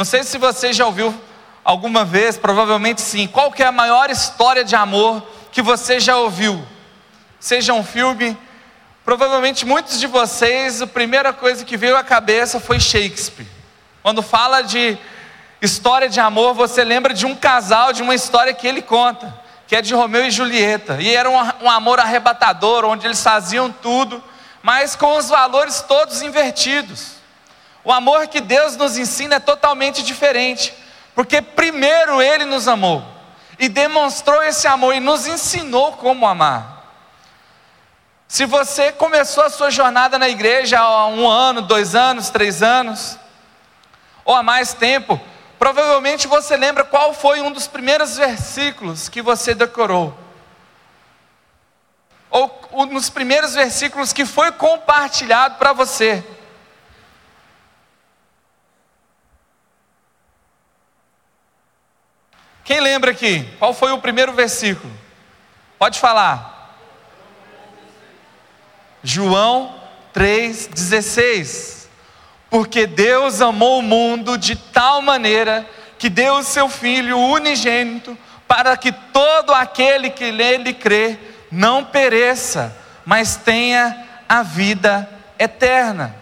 Não sei se você já ouviu alguma vez, provavelmente sim. Qual que é a maior história de amor que você já ouviu? Seja um filme, provavelmente muitos de vocês, a primeira coisa que veio à cabeça foi Shakespeare. Quando fala de história de amor, você lembra de um casal, de uma história que ele conta, que é de Romeu e Julieta. E era um, um amor arrebatador, onde eles faziam tudo, mas com os valores todos invertidos. O amor que Deus nos ensina é totalmente diferente, porque primeiro Ele nos amou e demonstrou esse amor e nos ensinou como amar. Se você começou a sua jornada na igreja há um ano, dois anos, três anos, ou há mais tempo, provavelmente você lembra qual foi um dos primeiros versículos que você decorou. Ou um dos primeiros versículos que foi compartilhado para você. Quem lembra aqui? Qual foi o primeiro versículo? Pode falar. João 3,16. Porque Deus amou o mundo de tal maneira que deu o seu Filho unigênito para que todo aquele que nele crê não pereça, mas tenha a vida eterna.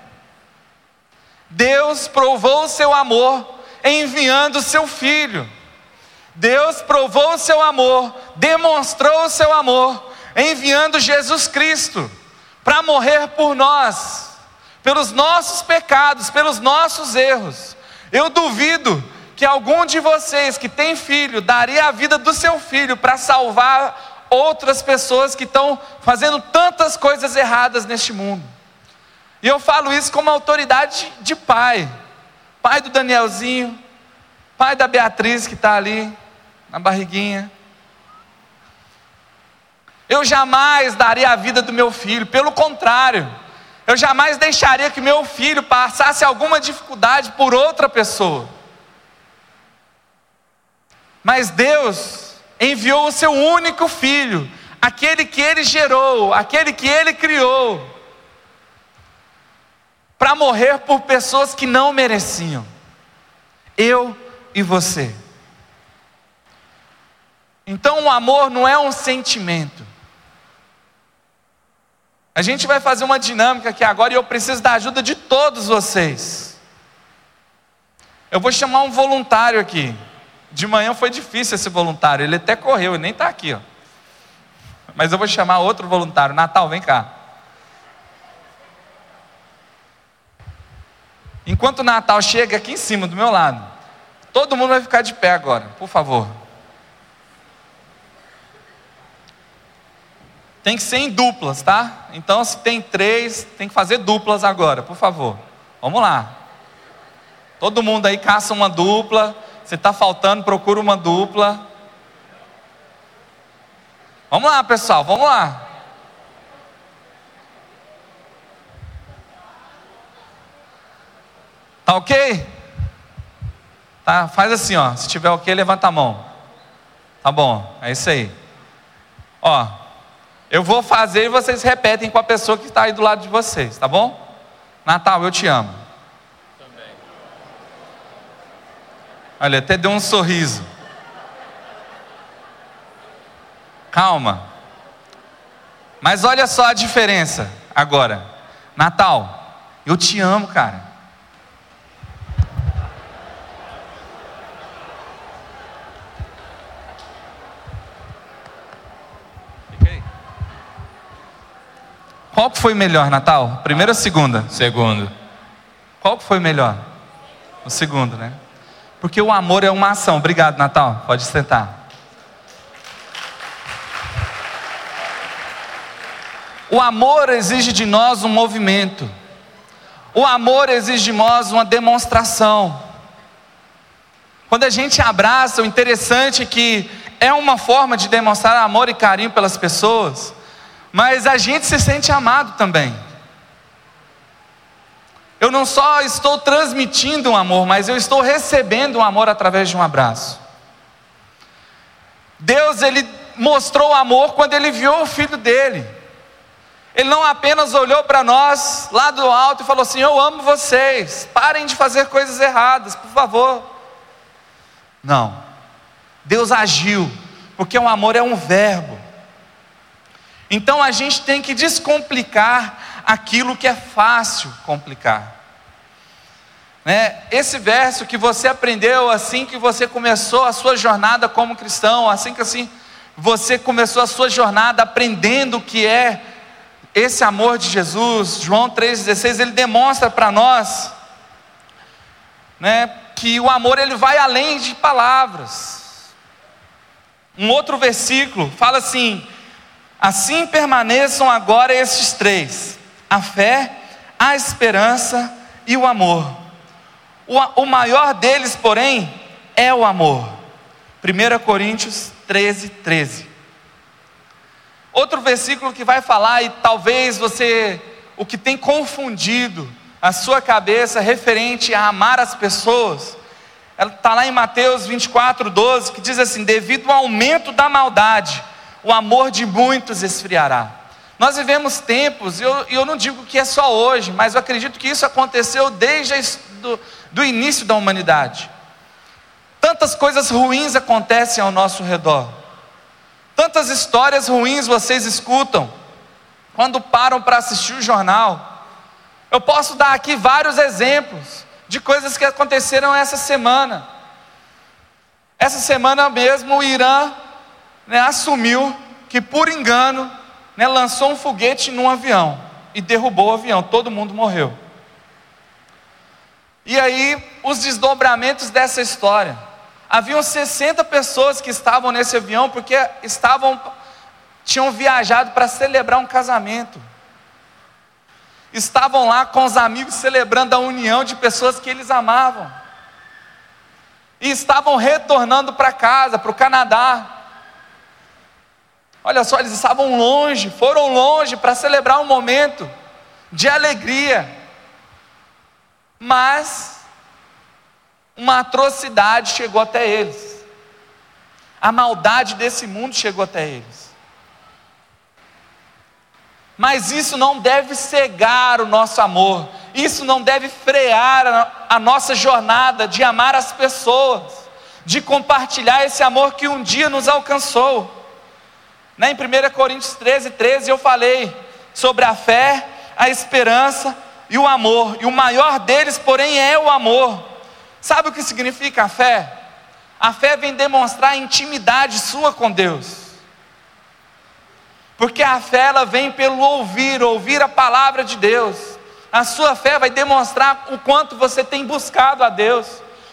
Deus provou o seu amor enviando o seu Filho. Deus provou o seu amor, demonstrou o seu amor, enviando Jesus Cristo para morrer por nós, pelos nossos pecados, pelos nossos erros. Eu duvido que algum de vocês que tem filho daria a vida do seu filho para salvar outras pessoas que estão fazendo tantas coisas erradas neste mundo. E eu falo isso como autoridade de pai, pai do Danielzinho, pai da Beatriz que está ali, na barriguinha. Eu jamais daria a vida do meu filho, pelo contrário, eu jamais deixaria que meu filho passasse alguma dificuldade por outra pessoa. Mas Deus enviou o seu único filho, aquele que ele gerou, aquele que ele criou, para morrer por pessoas que não mereciam. Eu e você. Então o amor não é um sentimento. A gente vai fazer uma dinâmica aqui agora e eu preciso da ajuda de todos vocês. Eu vou chamar um voluntário aqui. De manhã foi difícil esse voluntário, ele até correu, ele nem está aqui. Ó. Mas eu vou chamar outro voluntário. Natal, vem cá. Enquanto o Natal chega aqui em cima, do meu lado, todo mundo vai ficar de pé agora, por favor. Tem que ser em duplas, tá? Então, se tem três, tem que fazer duplas agora, por favor. Vamos lá. Todo mundo aí caça uma dupla. Se está faltando, procura uma dupla. Vamos lá, pessoal, vamos lá. Tá ok? Tá, faz assim, ó. Se tiver ok, levanta a mão. Tá bom, é isso aí. Ó, eu vou fazer e vocês repetem com a pessoa que está aí do lado de vocês, tá bom? Natal, eu te amo. Também. Olha, até deu um sorriso. Calma. Mas olha só a diferença agora. Natal, eu te amo, cara. Qual que foi melhor, Natal? Primeira ou segunda? Segundo. Qual que foi melhor? O segundo, né? Porque o amor é uma ação. Obrigado, Natal. Pode sentar. O amor exige de nós um movimento. O amor exige de nós uma demonstração. Quando a gente abraça, o interessante é que é uma forma de demonstrar amor e carinho pelas pessoas mas a gente se sente amado também. Eu não só estou transmitindo um amor, mas eu estou recebendo um amor através de um abraço. Deus, ele mostrou amor quando ele enviou o filho dele. Ele não apenas olhou para nós lá do alto e falou assim: Eu amo vocês, parem de fazer coisas erradas, por favor. Não. Deus agiu, porque o amor é um verbo. Então a gente tem que descomplicar aquilo que é fácil complicar. Né? Esse verso que você aprendeu assim que você começou a sua jornada como cristão, assim que assim você começou a sua jornada aprendendo o que é esse amor de Jesus, João 3,16, ele demonstra para nós né, que o amor ele vai além de palavras. Um outro versículo fala assim: assim permaneçam agora estes três: a fé, a esperança e o amor. O, maior deles, porém, é o amor. 1 Coríntios 13, 13. Outro versículo que vai falar, e talvez você, o que tem confundido a sua cabeça referente a amar as pessoas, está lá em Mateus 24, 12, que diz assim: devido ao aumento da maldade, o amor de muitos esfriará. Nós vivemos tempos, e eu, eu não digo que é só hoje, mas eu acredito que isso aconteceu desde do, do início da humanidade. Tantas coisas ruins acontecem ao nosso redor. Tantas histórias ruins vocês escutam quando param para assistir o jornal. Eu posso dar aqui vários exemplos de coisas que aconteceram essa semana. Essa semana mesmo o Irã né, assumiu que por engano né, lançou um foguete num avião e derrubou o avião, todo mundo morreu. E aí os desdobramentos dessa história. Haviam 60 pessoas que estavam nesse avião porque estavam tinham viajado para celebrar um casamento. Estavam lá com os amigos celebrando a união de pessoas que eles amavam. E estavam retornando para casa, para o Canadá. Olha só, eles estavam longe, foram longe para celebrar um momento de alegria. Mas uma atrocidade chegou até eles. A maldade desse mundo chegou até eles. Mas isso não deve cegar o nosso amor, isso não deve frear a, nossa jornada de amar as pessoas, de compartilhar esse amor que um dia nos alcançou. Né, em 1 Coríntios 13, 13 eu falei sobre a fé, a esperança e o amor, e o maior deles, porém, é o amor. Sabe o que significa a fé? A fé vem demonstrar a intimidade sua com Deus. Porque a fé ela vem pelo ouvir, ouvir a palavra de Deus. A sua fé vai demonstrar o quanto você tem buscado a Deus,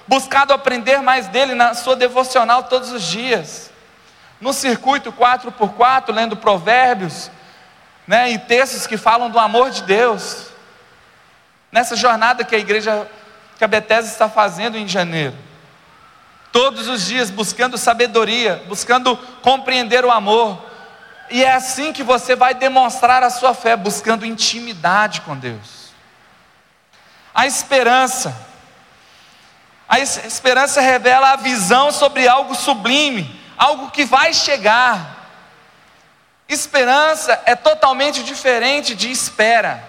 buscado aprender mais dele na sua devocional todos os dias. No circuito 4x4, lendo provérbios, né, e textos que falam do amor de Deus. Nessa jornada que a igreja que a Bethesda está fazendo em janeiro. Todos os dias buscando sabedoria, buscando compreender o amor. E é assim que você vai demonstrar a sua fé, buscando intimidade com Deus. A esperança. A esperança revela a visão sobre algo sublime, algo que vai chegar. Esperança é totalmente diferente de espera.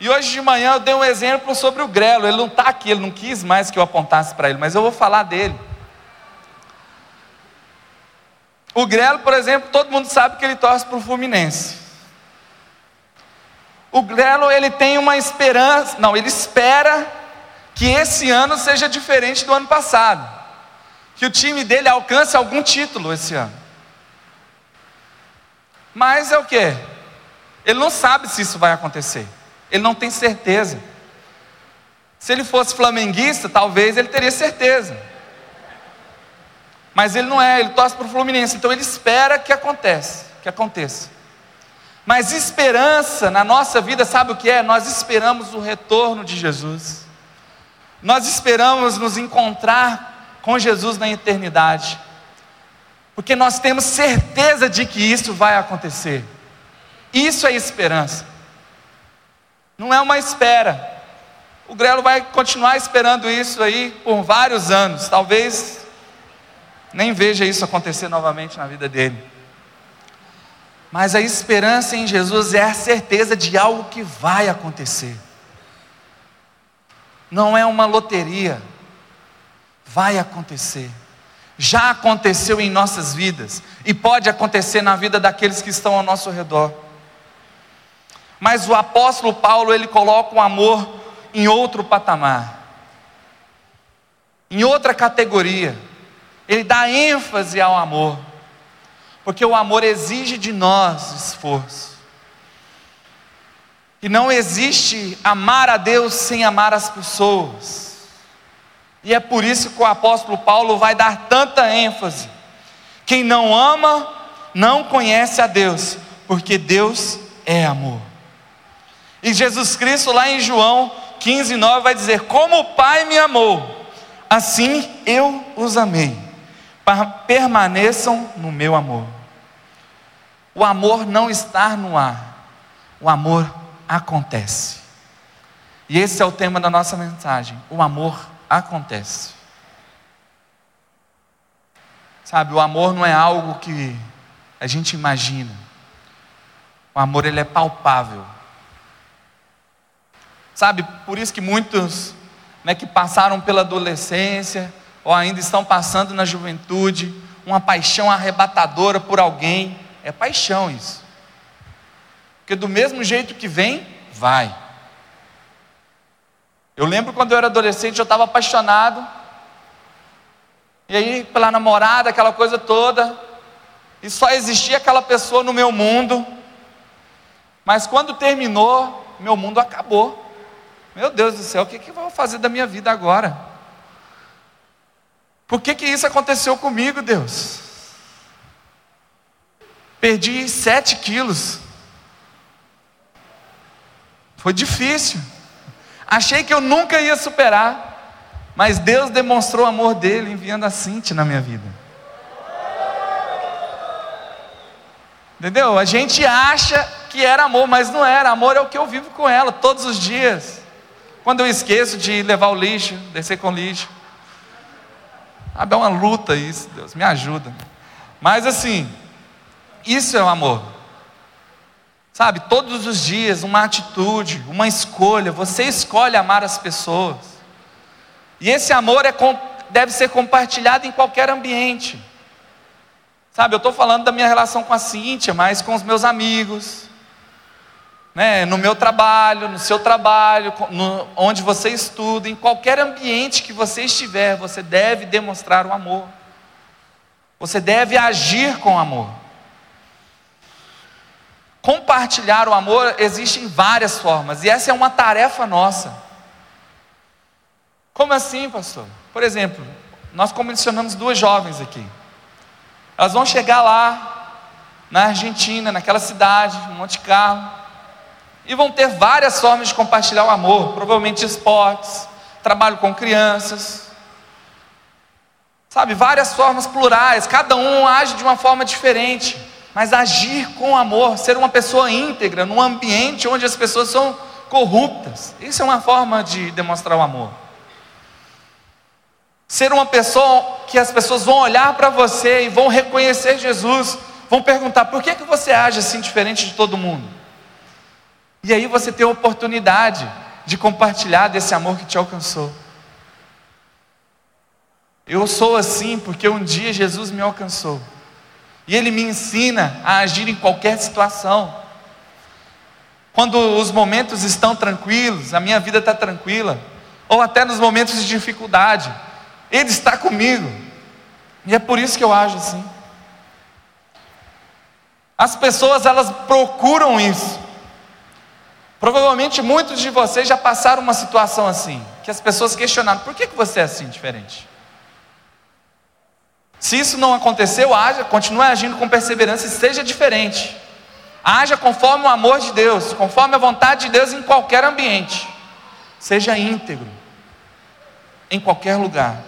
E hoje de manhã eu dei um exemplo sobre o Grelo. Ele não está aqui, ele não quis mais que eu apontasse para ele, mas eu vou falar dele. O Grelo, por exemplo, todo mundo sabe que ele torce para o Fluminense. O Grelo, ele tem uma esperança, não, ele espera que esse ano seja diferente do ano passado. Que o time dele alcance algum título esse ano. Mas é o que? Ele não sabe se isso vai acontecer. Ele não tem certeza. Se ele fosse flamenguista, talvez ele teria certeza. Mas ele não é, ele torce para o Fluminense, então ele espera que aconteça, que aconteça. Mas esperança na nossa vida, sabe o que é? Nós esperamos o retorno de Jesus. Nós esperamos nos encontrar com Jesus na eternidade. Porque nós temos certeza de que isso vai acontecer. Isso é esperança. Não é uma espera. O Grelo vai continuar esperando isso aí por vários anos. Talvez nem veja isso acontecer novamente na vida dele. Mas a esperança em Jesus é a certeza de algo que vai acontecer. Não é uma loteria, vai acontecer. Já aconteceu em nossas vidas e pode acontecer na vida daqueles que estão ao nosso redor. Mas o apóstolo Paulo, ele coloca o amor em outro patamar. Em outra categoria. Ele dá ênfase ao amor. Porque o amor exige de nós esforço. E não existe amar a Deus sem amar as pessoas. E é por isso que o apóstolo Paulo vai dar tanta ênfase. Quem não ama, não conhece a Deus, porque Deus é amor. E Jesus Cristo, lá em João 15, 9, vai dizer: Como o Pai me amou, assim eu os amei. Permaneçam no meu amor. O amor não está no ar, o amor acontece. E esse é o tema da nossa mensagem: o amor acontece. Sabe, o amor não é algo que a gente imagina. O amor ele é palpável. Sabe, por isso que muitos né, que passaram pela adolescência ou ainda estão passando na juventude, uma paixão arrebatadora por alguém, é paixão isso. Porque do mesmo jeito que vem, vai. Eu lembro quando eu era adolescente, eu estava apaixonado. E aí, pela namorada, aquela coisa toda. E só existia aquela pessoa no meu mundo. Mas quando terminou, meu mundo acabou. Meu Deus do céu, o que, que eu vou fazer da minha vida agora? Por que, que isso aconteceu comigo, Deus? Perdi sete quilos. Foi difícil. Achei que eu nunca ia superar. Mas Deus demonstrou o amor dele enviando a Cintia na minha vida. Entendeu? A gente acha que era amor, mas não era. Amor é o que eu vivo com ela todos os dias. Quando eu esqueço de levar o lixo, descer com o lixo. Ah, é uma luta isso, Deus, me ajuda. Mas assim, isso é o amor. Sabe, todos os dias, uma atitude, uma escolha, você escolhe amar as pessoas. E esse amor é, deve ser compartilhado em qualquer ambiente. Sabe, eu estou falando da minha relação com a Cíntia, mas com os meus amigos, né, no meu trabalho, no seu trabalho, no, onde você estuda, em qualquer ambiente que você estiver, você deve demonstrar o amor. Você deve agir com amor. Compartilhar o amor existe em várias formas, e essa é uma tarefa nossa. Como assim, pastor? Por exemplo, nós comissionamos duas jovens aqui. Elas vão chegar lá, na Argentina, naquela cidade, em Monte Carlo, e vão ter várias formas de compartilhar o amor, provavelmente esportes, trabalho com crianças, sabe, várias formas plurais, cada um age de uma forma diferente mas agir com amor, ser uma pessoa íntegra num ambiente onde as pessoas são corruptas. Isso é uma forma de demonstrar o amor. Ser uma pessoa que as pessoas vão olhar para você e vão reconhecer Jesus, vão perguntar: por que, que você age assim diferente de todo mundo? E aí você tem a oportunidade de compartilhar desse amor que te alcançou. Eu sou assim porque um dia Jesus me alcançou. E Ele me ensina a agir em qualquer situação. Quando os momentos estão tranquilos, a minha vida está tranquila, ou até nos momentos de dificuldade, Ele está comigo. E é por isso que eu ajo assim. As pessoas elas procuram isso. Provavelmente muitos de vocês já passaram uma situação assim, que as pessoas questionaram: por que, que você é assim diferente? Se isso não aconteceu, haja, continue agindo com perseverança e seja diferente. Haja conforme o amor de Deus, conforme a vontade de Deus em qualquer ambiente. Seja íntegro em qualquer lugar.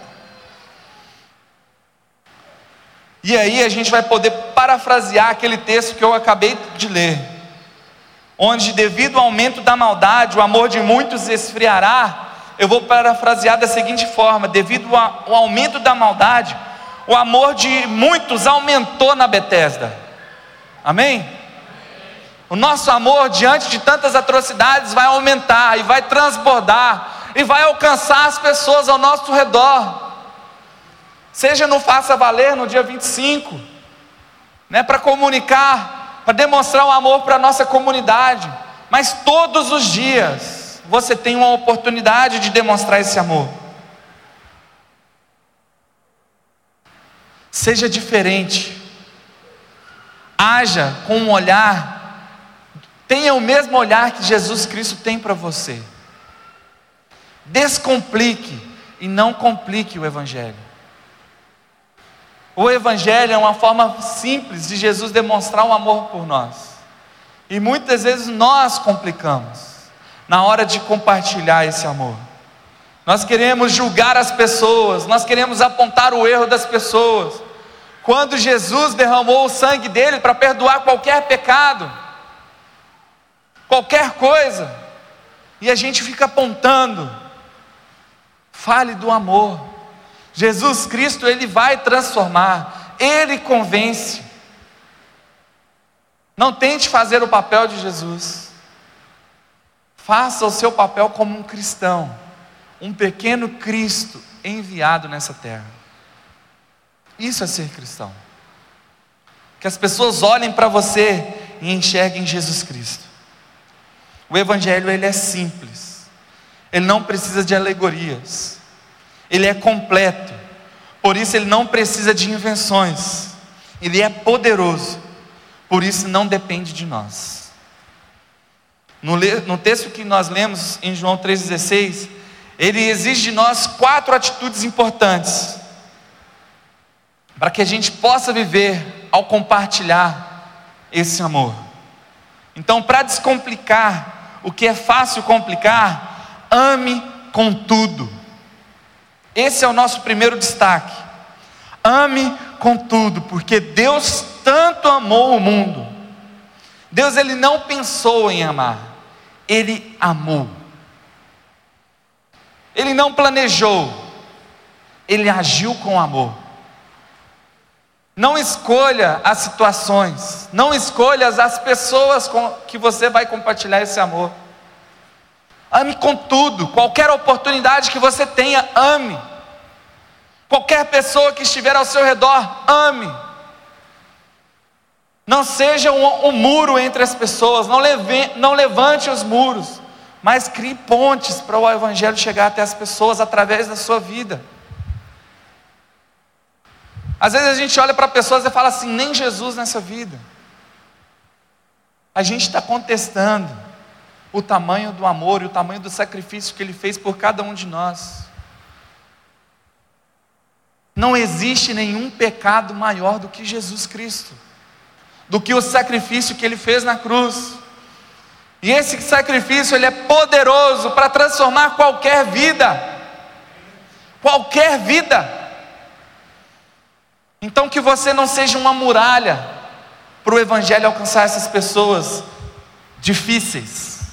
E aí a gente vai poder parafrasear aquele texto que eu acabei de ler, onde devido ao aumento da maldade, o amor de muitos esfriará. Eu vou parafrasear da seguinte forma: devido ao aumento da maldade, o amor de muitos aumentou na Betesda. Amém? O nosso amor diante de tantas atrocidades vai aumentar e vai transbordar e vai alcançar as pessoas ao nosso redor. Seja no Faça Valer no dia 25, né, para comunicar, para demonstrar o amor para a nossa comunidade, mas todos os dias você tem uma oportunidade de demonstrar esse amor. Seja diferente, haja com um olhar Tenha o mesmo olhar que Jesus Cristo tem para você. Descomplique e não complique o Evangelho. O Evangelho é uma forma simples de Jesus demonstrar o um amor por nós. E muitas vezes nós complicamos na hora de compartilhar esse amor. Nós queremos julgar as pessoas, nós queremos apontar o erro das pessoas. Quando Jesus derramou o sangue dele para perdoar qualquer pecado, qualquer coisa, e a gente fica apontando. Fale do amor. Jesus Cristo, Ele vai transformar, Ele convence. Não tente fazer o papel de Jesus. Faça o seu papel como um cristão, um pequeno Cristo enviado nessa terra. Isso é ser cristão. Que as pessoas olhem para você e enxerguem Jesus Cristo. O evangelho ele é simples. Ele não precisa de alegorias. Ele é completo. Por isso ele não precisa de invenções. Ele é poderoso. Por isso não depende de nós. No, no texto que nós lemos em João 3,16, ele exige de nós quatro atitudes importantes para que a gente possa viver ao compartilhar esse amor. Então, para descomplicar o que é fácil complicar, ame com tudo. Esse é o nosso primeiro destaque. Ame com tudo, porque Deus tanto amou o mundo. Deus ele não pensou em amar, ele amou. Ele não planejou, ele agiu com amor. Não escolha as situações, não escolha as pessoas com que você vai compartilhar esse amor. Ame com tudo, qualquer oportunidade que você tenha, ame. Qualquer pessoa que estiver ao seu redor, ame. Não seja um, um muro entre as pessoas, não, leve, não levante os muros, mas crie pontes para o Evangelho chegar até as pessoas através da sua vida. Às vezes a gente olha para pessoas e fala assim: nem Jesus nessa vida. A gente está contestando o tamanho do amor e o tamanho do sacrifício que Ele fez por cada um de nós. Não existe nenhum pecado maior do que Jesus Cristo, do que o sacrifício que Ele fez na cruz. E esse sacrifício ele é poderoso para transformar qualquer vida. Qualquer vida. Então que você não seja uma muralha para o Evangelho alcançar essas pessoas difíceis,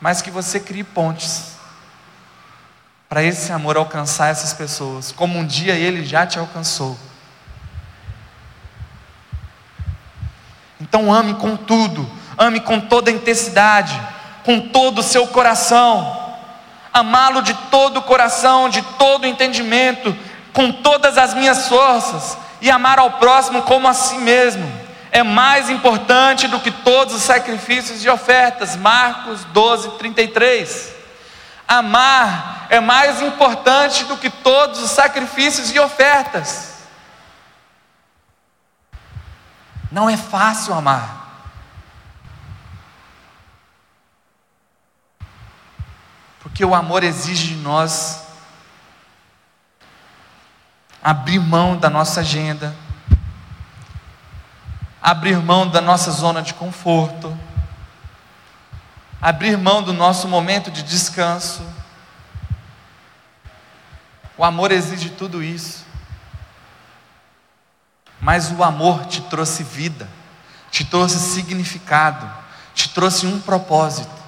mas que você crie pontes para esse amor alcançar essas pessoas, como um dia ele já te alcançou. Então ame com tudo, ame com toda a intensidade, com todo o seu coração, amá-lo de todo o coração, de todo o entendimento, com todas as minhas forças e amar ao próximo como a si mesmo é mais importante do que todos os sacrifícios e ofertas. Marcos 12, 33. Amar é mais importante do que todos os sacrifícios e ofertas. Não é fácil amar. Porque o amor exige de nós abrir mão da nossa agenda, abrir mão da nossa zona de conforto, abrir mão do nosso momento de descanso. O amor exige tudo isso. Mas o amor te trouxe vida, te trouxe significado, te trouxe um propósito.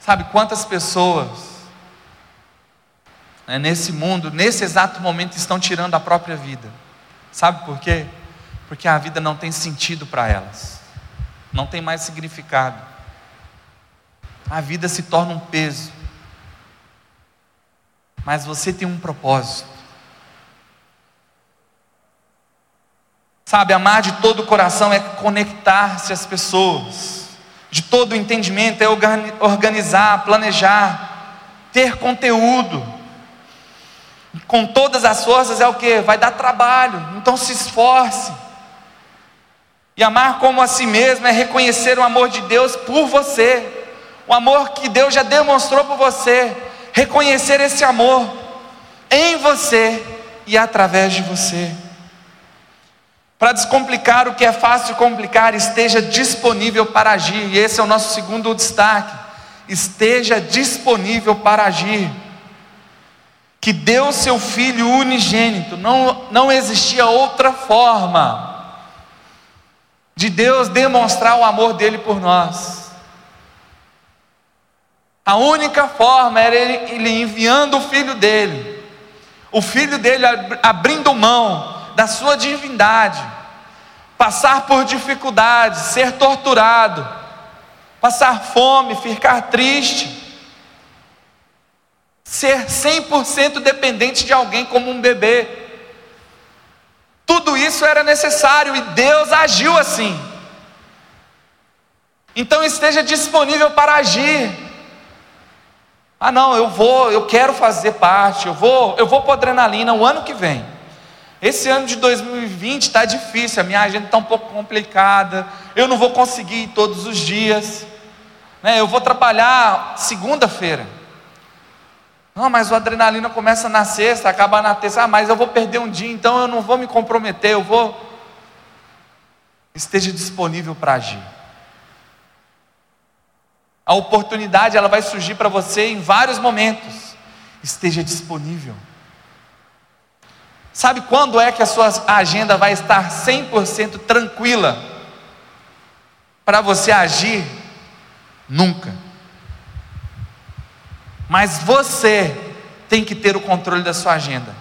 Sabe quantas pessoas né, nesse mundo, nesse exato momento, estão tirando a própria vida. Sabe por quê? Porque a vida não tem sentido para elas, não tem mais significado. A vida se torna um peso, mas você tem um propósito. Sabe, amar de todo o coração é conectar-se às pessoas, de todo o entendimento é organizar, planejar, ter conteúdo. Com todas as forças é o que? Vai dar trabalho, então se esforce. E amar como a si mesmo é reconhecer o amor de Deus por você, o amor que Deus já demonstrou por você, reconhecer esse amor em você e através de você. Para descomplicar o que é fácil complicar, esteja disponível para agir. E esse é o nosso segundo destaque. Esteja disponível para agir. Que deu seu filho unigênito, não, não existia outra forma de Deus demonstrar o amor dele por nós. A única forma era ele, ele enviando o filho dele, o filho dele abrindo mão da sua divindade, passar por dificuldades, ser torturado, passar fome, ficar triste, ser 100% dependente de alguém como um bebê. Tudo isso era necessário e Deus agiu assim. Então esteja disponível para agir. Ah, não, eu vou, eu quero fazer parte, eu vou, eu vou para adrenalina o ano que vem. Esse ano de 2020 está difícil, a minha agenda está um pouco complicada, eu não vou conseguir ir todos os dias, né? eu vou trabalhar segunda-feira. Não, mas o adrenalina começa na sexta, acaba na terça, ah, mas eu vou perder um dia, então eu não vou me comprometer, eu vou. Esteja disponível para agir. A oportunidade ela vai surgir para você em vários momentos. Esteja disponível. Sabe quando é que a sua agenda vai estar 100% tranquila para você agir? Nunca. Mas você tem que ter o controle da sua agenda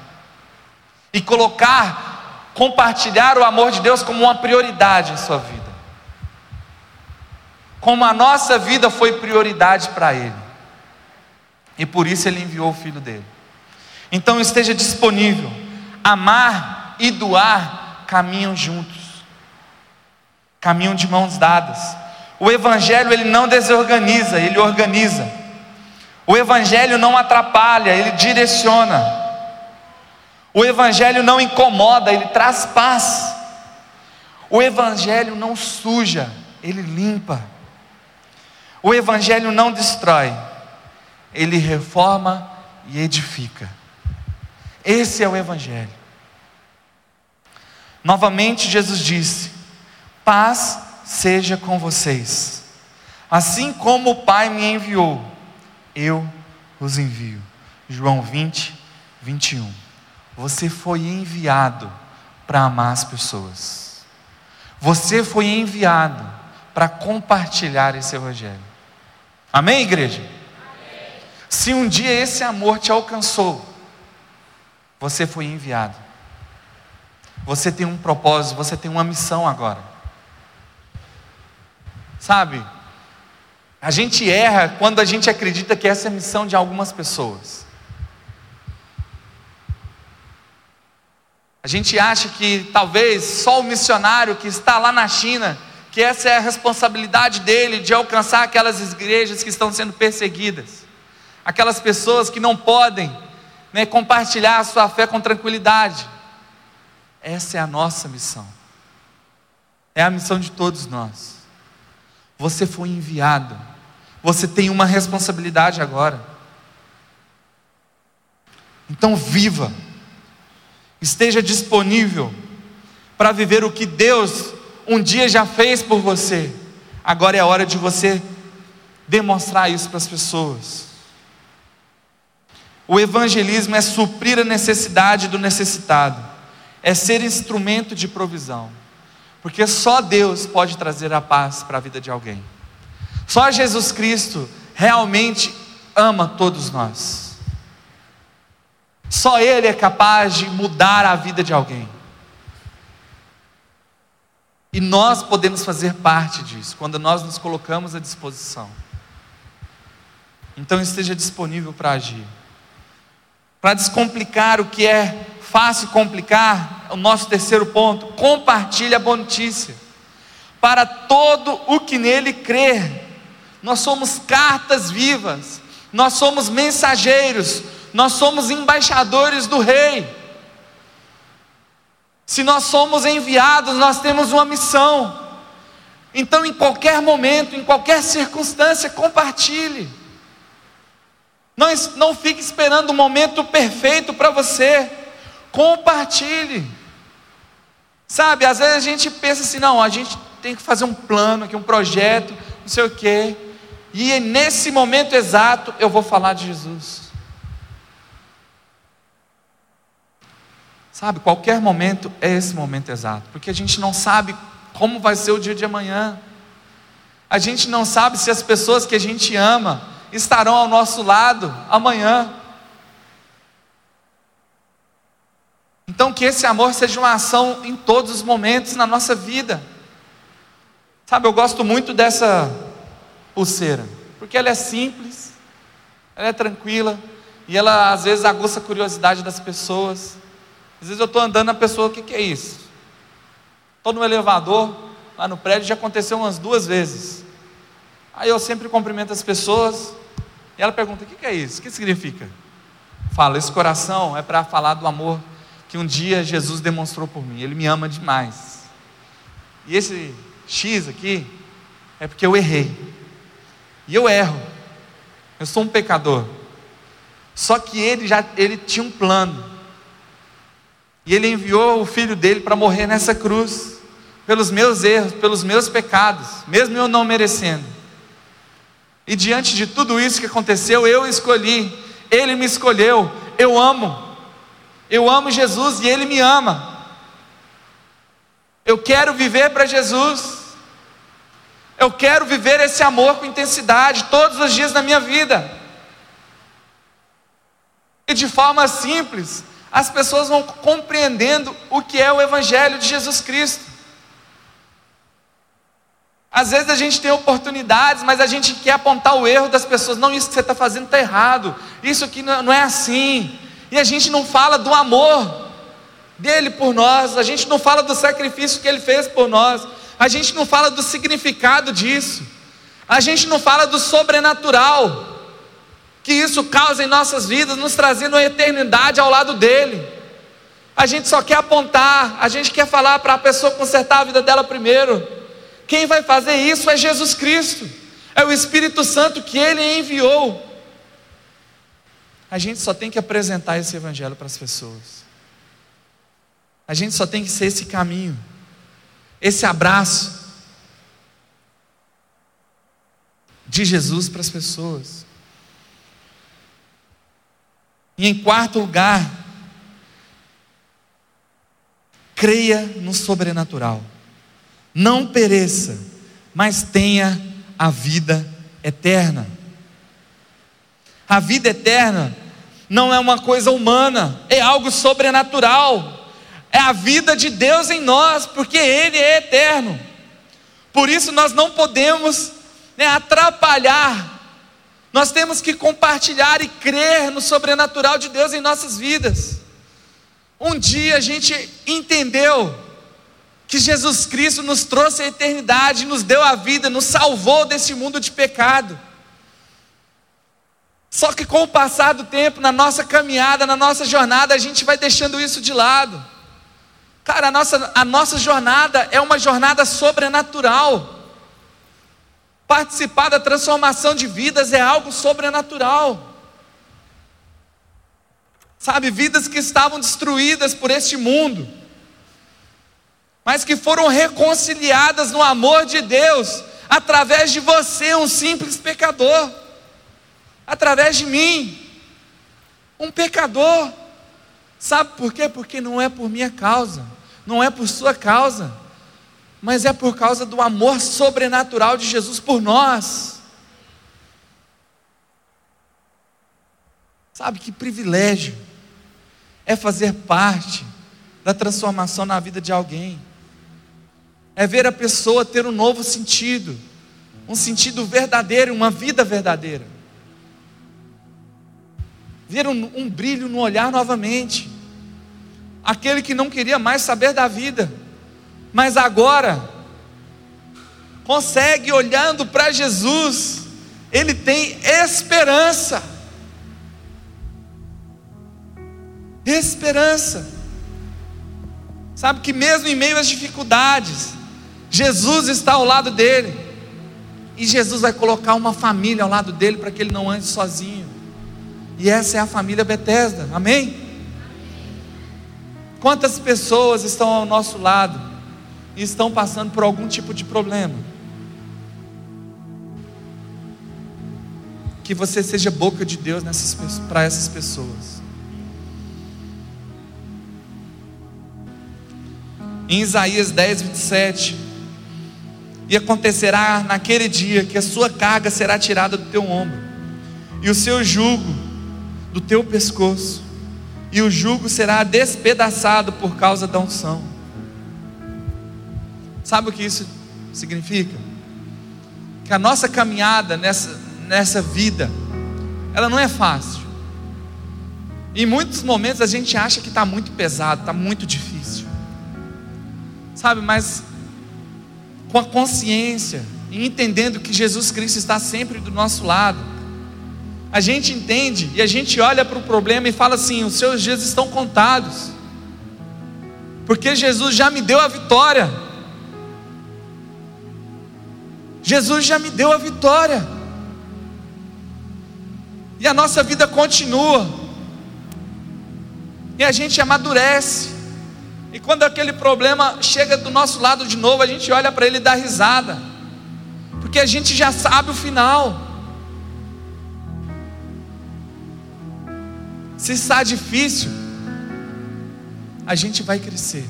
e colocar, compartilhar o amor de Deus como uma prioridade em sua vida. Como a nossa vida foi prioridade para Ele, e por isso Ele enviou o Filho dele. Então esteja disponível amar e doar caminham juntos, caminham de mãos dadas. O Evangelho ele não desorganiza, ele organiza. O Evangelho não atrapalha, ele direciona. O Evangelho não incomoda, ele traz paz. O Evangelho não suja, ele limpa. O Evangelho não destrói, ele reforma e edifica. Esse é o Evangelho. Novamente, Jesus disse: Paz seja com vocês. Assim como o Pai me enviou, eu os envio. João 20, 21. Você foi enviado para amar as pessoas. Você foi enviado para compartilhar esse Evangelho. Amém, igreja? Amém. Se um dia esse amor te alcançou, você foi enviado. Você tem um propósito, você tem uma missão agora. Sabe? A gente erra quando a gente acredita que essa é a missão de algumas pessoas. A gente acha que talvez só o missionário que está lá na China, que essa é a responsabilidade dele de alcançar aquelas igrejas que estão sendo perseguidas, aquelas pessoas que não podem né, compartilhar a sua fé com tranquilidade. Essa é a nossa missão. É a missão de todos nós. Você foi enviado. Você tem uma responsabilidade agora. Então viva. Esteja disponível para viver o que Deus um dia já fez por você. Agora é a hora de você demonstrar isso para as pessoas. O evangelismo é suprir a necessidade do necessitado, é ser instrumento de provisão, porque só Deus pode trazer a paz para a vida de alguém. Só Jesus Cristo realmente ama todos nós. Só Ele é capaz de mudar a vida de alguém. E nós podemos fazer parte disso, quando nós nos colocamos à disposição. Então esteja disponível para agir. Para descomplicar o que é fácil complicar, o nosso terceiro ponto, compartilhe a boa notícia. Para todo o que nele crer, nós somos cartas vivas, nós somos mensageiros, nós somos embaixadores do Rei. Se nós somos enviados, nós temos uma missão. Então, em qualquer momento, em qualquer circunstância, compartilhe. Não, não fique esperando o momento perfeito para você. Compartilhe. Sabe, às vezes a gente pensa assim, não, a gente tem que fazer um plano aqui, um projeto, não sei o quê. E é nesse momento exato eu vou falar de Jesus. Sabe, qualquer momento é esse momento exato, porque a gente não sabe como vai ser o dia de amanhã. A gente não sabe se as pessoas que a gente ama estarão ao nosso lado amanhã. Então, que esse amor seja uma ação em todos os momentos na nossa vida. Sabe, eu gosto muito dessa pulseira, porque ela é simples, ela é tranquila, e ela às vezes aguça a curiosidade das pessoas. Às vezes eu estou andando, a pessoa, o que, que é isso? Estou no elevador, lá no prédio, já aconteceu umas duas vezes. Aí eu sempre cumprimento as pessoas, e ela pergunta: o que, que é isso? O que significa? Fala, esse coração é para falar do amor que um dia Jesus demonstrou por mim. Ele me ama demais. E esse X aqui é porque eu errei. E eu erro. Eu sou um pecador. Só que ele já ele tinha um plano. E ele enviou o filho dele para morrer nessa cruz, pelos meus erros, pelos meus pecados, mesmo eu não merecendo. E diante de tudo isso que aconteceu, eu escolhi, ele me escolheu, eu amo, eu amo Jesus e ele me ama. Eu quero viver para Jesus. Eu quero viver esse amor com intensidade todos os dias da minha vida. E de forma simples, as pessoas vão compreendendo o que é o Evangelho de Jesus Cristo. Às vezes a gente tem oportunidades, mas a gente quer apontar o erro das pessoas. Não, isso que você está fazendo está errado. Isso aqui não é assim. E a gente não fala do amor dele por nós. A gente não fala do sacrifício que ele fez por nós. A gente não fala do significado disso. A gente não fala do sobrenatural que isso causa em nossas vidas, nos trazendo a eternidade ao lado dele. A gente só quer apontar, a gente quer falar para a pessoa consertar a vida dela primeiro. Quem vai fazer isso é Jesus Cristo, é o Espírito Santo que ele enviou. A gente só tem que apresentar esse Evangelho para as pessoas. A gente só tem que ser esse caminho, esse abraço de Jesus para as pessoas. E em quarto lugar, creia no sobrenatural. Não pereça, mas tenha a vida eterna. A vida eterna não é uma coisa humana, é algo sobrenatural. É a vida de Deus em nós, porque Ele é eterno. Por isso nós não podemos né, atrapalhar nós temos que compartilhar e crer no sobrenatural de Deus em nossas vidas. Um dia a gente entendeu que Jesus Cristo nos trouxe a eternidade, nos deu a vida, nos salvou desse mundo de pecado. Só que com o passar do tempo, na nossa caminhada, na nossa jornada, a gente vai deixando isso de lado. Cara, a nossa, a nossa jornada é uma jornada sobrenatural. Participar da transformação de vidas é algo sobrenatural. Sabe, vidas que estavam destruídas por este mundo, mas que foram reconciliadas no amor de Deus, através de você, um simples pecador, através de mim, um pecador. Sabe por quê? Porque não é por minha causa, não é por sua causa mas é por causa do amor sobrenatural de Jesus por nós. Sabe que privilégio é fazer parte da transformação na vida de alguém. é ver a pessoa ter um novo sentido, um sentido verdadeiro, uma vida verdadeira. Ver um, um brilho no olhar novamente. Aquele que não queria mais saber da vida, mas agora consegue olhando para Jesus, ele tem esperança. Esperança. Sabe que mesmo em meio às dificuldades, Jesus está ao lado dele. E Jesus vai colocar uma família ao lado dele para que ele não ande sozinho. E essa é a família Bethesda. Amém? Quantas pessoas estão ao nosso lado e estão passando por algum tipo de problema? Que você seja boca de Deus para essas pessoas. Em Isaías 10, 27, e acontecerá naquele dia que a sua carga será tirada do teu ombro, e o seu jugo do teu pescoço, e o jugo será despedaçado por causa da unção. Sabe o que isso significa? Que a nossa caminhada nessa, nessa vida, ela não é fácil. Em muitos momentos a gente acha que está muito pesado, está muito difícil. Sabe, mas com a consciência e entendendo que Jesus Cristo está sempre do nosso lado, a gente entende e a gente olha para o problema e fala assim: os seus dias estão contados, porque Jesus já me deu a vitória. Jesus já me deu a vitória, e a nossa vida continua, e a gente amadurece, e quando aquele problema chega do nosso lado de novo, a gente olha para ele e dá risada, porque a gente já sabe o final. Se está difícil, a gente vai crescer.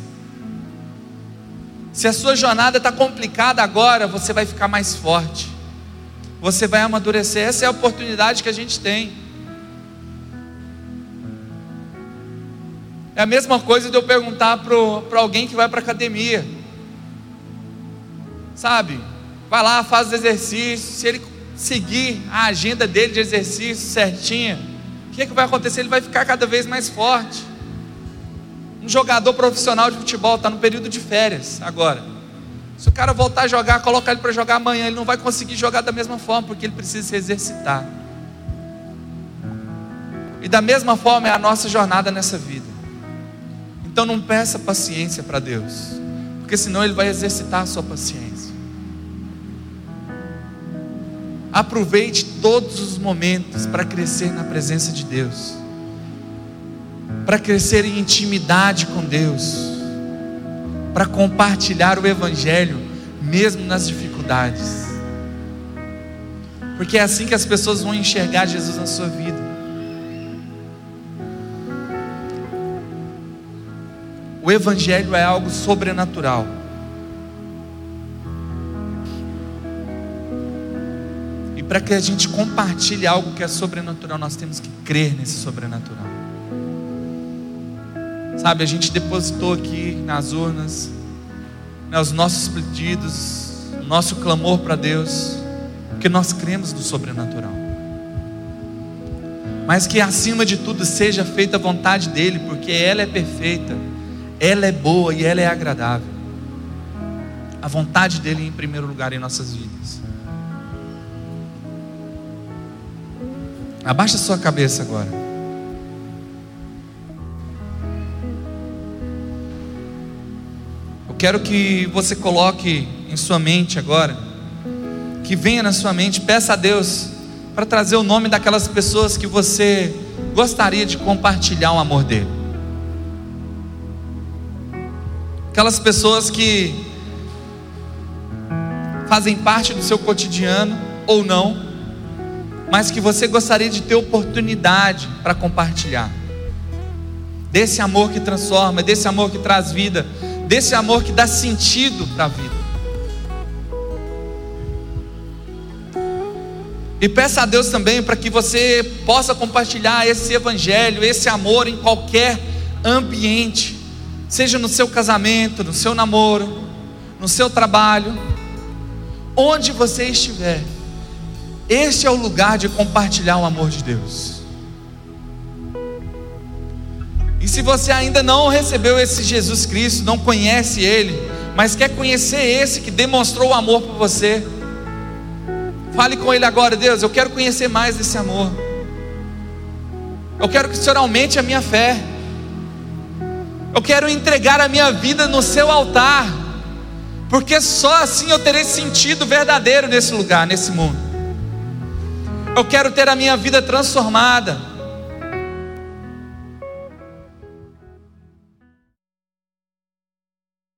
Se a sua jornada está complicada agora, você vai ficar mais forte, você vai amadurecer. Essa é a oportunidade que a gente tem. É a mesma coisa de eu perguntar para alguém que vai para academia. Sabe? Vai lá, faz os exercícios. Se ele seguir a agenda dele de exercício certinha, que, que vai acontecer? Ele vai ficar cada vez mais forte. Um jogador profissional de futebol está no período de férias agora. Se o cara voltar a jogar, colocar ele para jogar amanhã, ele não vai conseguir jogar da mesma forma, porque ele precisa se exercitar. E da mesma forma é a nossa jornada nessa vida. Então não peça paciência para Deus, porque senão Ele vai exercitar a sua paciência. Aproveite todos os momentos para crescer na presença de Deus, para crescer em intimidade com Deus, para compartilhar o Evangelho, mesmo nas dificuldades, porque é assim que as pessoas vão enxergar Jesus na sua vida. O Evangelho é algo sobrenatural. Para que a gente compartilhe algo que é sobrenatural, nós temos que crer nesse sobrenatural. Sabe, a gente depositou aqui nas urnas né, os nossos pedidos, o nosso clamor para Deus, porque nós cremos no sobrenatural. Mas que acima de tudo seja feita a vontade dEle, porque ela é perfeita ela é boa e ela é agradável. A vontade dele em primeiro lugar em nossas vidas. Abaixa sua cabeça agora. Eu quero que você coloque em sua mente agora, que venha na sua mente, peça a Deus para trazer o nome daquelas pessoas que você gostaria de compartilhar o amor dele. aquelas pessoas que fazem parte do seu cotidiano ou não, mas que você gostaria de ter oportunidade para compartilhar. Desse amor que transforma, desse amor que traz vida, desse amor que dá sentido para a vida. E peça a Deus também para que você possa compartilhar esse evangelho, esse amor em qualquer ambiente seja no seu casamento, no seu namoro, no seu trabalho, onde você estiver, este é o lugar de compartilhar o amor de Deus. E se você ainda não recebeu esse Jesus Cristo, não conhece Ele, mas quer conhecer esse que demonstrou o amor por você, fale com Ele agora, Deus, eu quero conhecer mais desse amor. Eu quero que o Senhor aumente a minha fé. Eu quero entregar a minha vida no seu altar, porque só assim eu terei sentido verdadeiro nesse lugar, nesse mundo. Eu quero ter a minha vida transformada.